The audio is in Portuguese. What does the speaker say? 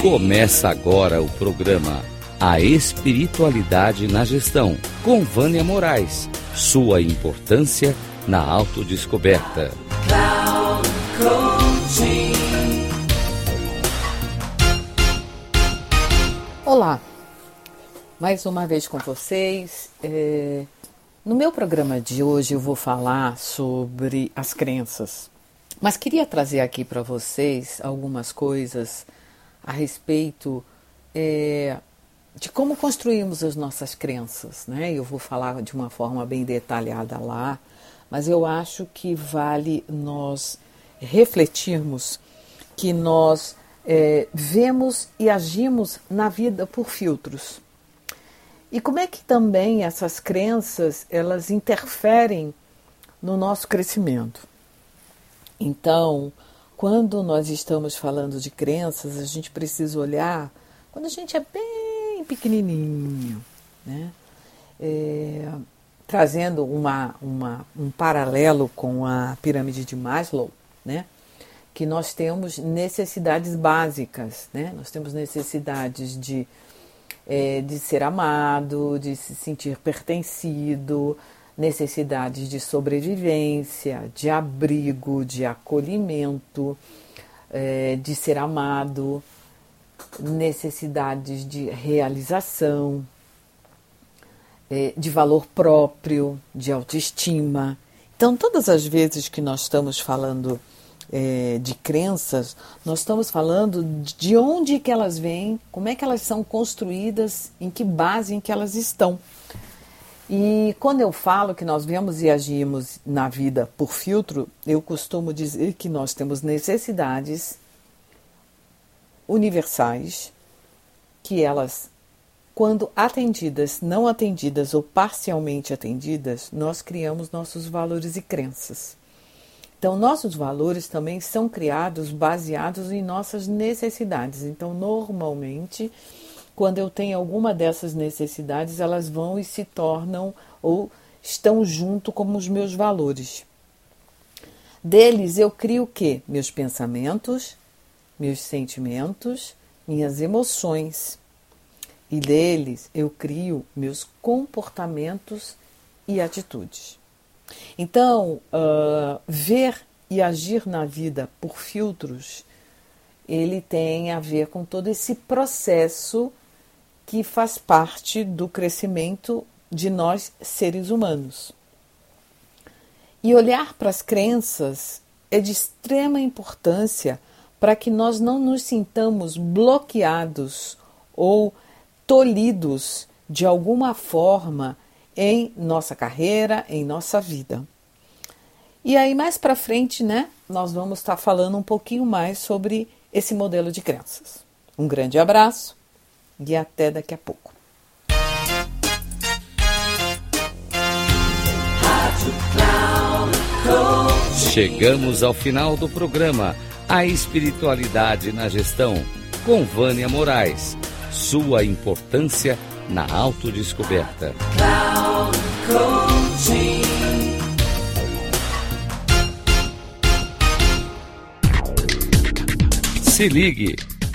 Começa agora o programa A Espiritualidade na Gestão, com Vânia Moraes. Sua importância na autodescoberta. Olá, mais uma vez com vocês. É... No meu programa de hoje eu vou falar sobre as crenças, mas queria trazer aqui para vocês algumas coisas a respeito é, de como construímos as nossas crenças. Né? Eu vou falar de uma forma bem detalhada lá, mas eu acho que vale nós refletirmos que nós é, vemos e agimos na vida por filtros. E como é que também essas crenças elas interferem no nosso crescimento? Então, quando nós estamos falando de crenças, a gente precisa olhar quando a gente é bem pequenininho, né? É, trazendo uma, uma, um paralelo com a pirâmide de Maslow, né? que nós temos necessidades básicas, né? nós temos necessidades de, é, de ser amado, de se sentir pertencido, necessidades de sobrevivência, de abrigo, de acolhimento, é, de ser amado, necessidades de realização, é, de valor próprio, de autoestima. Então, todas as vezes que nós estamos falando é, de crenças, nós estamos falando de onde que elas vêm, como é que elas são construídas, em que base em que elas estão. E quando eu falo que nós vemos e agimos na vida por filtro, eu costumo dizer que nós temos necessidades universais, que elas, quando atendidas, não atendidas ou parcialmente atendidas, nós criamos nossos valores e crenças. Então, nossos valores também são criados baseados em nossas necessidades. Então, normalmente, quando eu tenho alguma dessas necessidades, elas vão e se tornam ou estão junto como os meus valores. Deles eu crio o quê? Meus pensamentos, meus sentimentos, minhas emoções. E deles eu crio meus comportamentos e atitudes. Então, uh, ver e agir na vida por filtros, ele tem a ver com todo esse processo que faz parte do crescimento de nós seres humanos. E olhar para as crenças é de extrema importância para que nós não nos sintamos bloqueados ou tolhidos de alguma forma em nossa carreira, em nossa vida. E aí mais para frente, né, nós vamos estar falando um pouquinho mais sobre esse modelo de crenças. Um grande abraço e até daqui a pouco. Chegamos ao final do programa A Espiritualidade na Gestão, com Vânia Moraes. Sua importância na autodescoberta. Se ligue